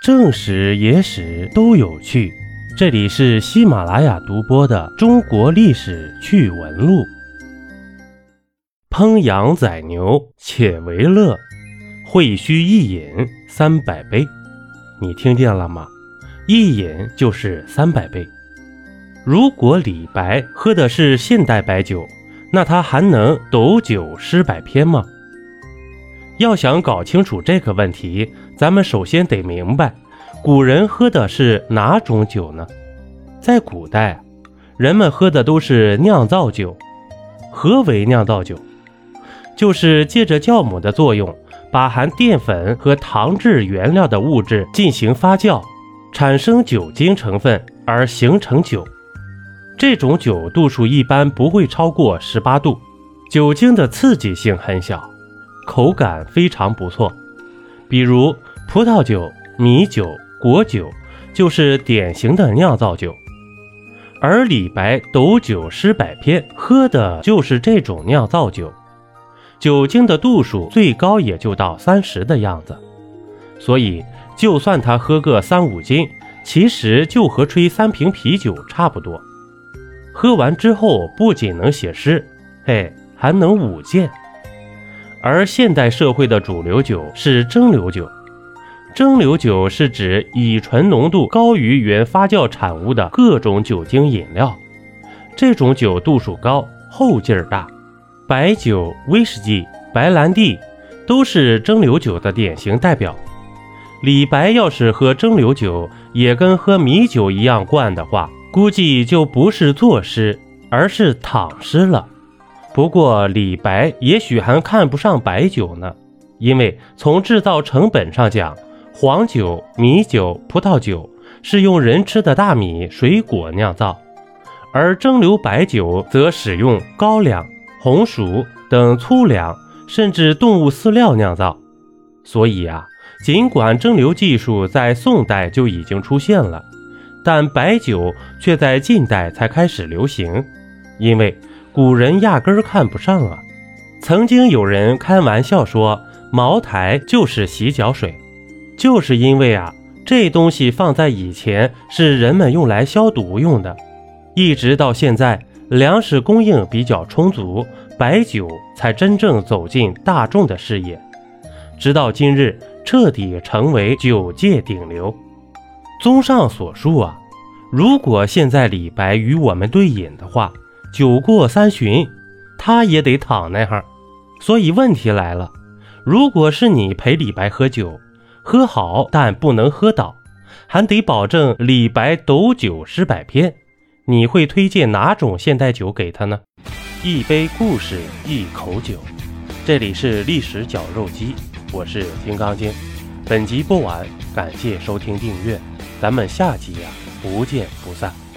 正史、野史都有趣。这里是喜马拉雅独播的《中国历史趣闻录》。烹羊宰牛且为乐，会须一饮三百杯。你听见了吗？一饮就是三百杯。如果李白喝的是现代白酒，那他还能斗酒诗百篇吗？要想搞清楚这个问题，咱们首先得明白，古人喝的是哪种酒呢？在古代，人们喝的都是酿造酒。何为酿造酒？就是借着酵母的作用，把含淀粉和糖质原料的物质进行发酵，产生酒精成分而形成酒。这种酒度数一般不会超过十八度，酒精的刺激性很小。口感非常不错，比如葡萄酒、米酒、果酒就是典型的酿造酒，而李白斗酒诗百篇，喝的就是这种酿造酒，酒精的度数最高也就到三十的样子，所以就算他喝个三五斤，其实就和吹三瓶啤酒差不多。喝完之后不仅能写诗，嘿，还能舞剑。而现代社会的主流酒是蒸馏酒，蒸馏酒是指乙醇浓度高于原发酵产物的各种酒精饮料，这种酒度数高，后劲儿大。白酒、威士忌、白兰地都是蒸馏酒的典型代表。李白要是喝蒸馏酒，也跟喝米酒一样灌的话，估计就不是作诗，而是躺尸了。不过李白也许还看不上白酒呢，因为从制造成本上讲，黄酒、米酒、葡萄酒是用人吃的大米、水果酿造，而蒸馏白酒则使用高粱、红薯等粗粮，甚至动物饲料酿造。所以啊，尽管蒸馏技术在宋代就已经出现了，但白酒却在近代才开始流行，因为。古人压根儿看不上啊！曾经有人开玩笑说，茅台就是洗脚水，就是因为啊，这东西放在以前是人们用来消毒用的，一直到现在粮食供应比较充足，白酒才真正走进大众的视野，直到今日彻底成为酒界顶流。综上所述啊，如果现在李白与我们对饮的话，酒过三巡，他也得躺那哈。所以问题来了：如果是你陪李白喝酒，喝好但不能喝倒，还得保证李白斗酒诗百篇，你会推荐哪种现代酒给他呢？一杯故事，一口酒。这里是历史绞肉机，我是金刚经。本集播完，感谢收听订阅，咱们下集呀，不见不散。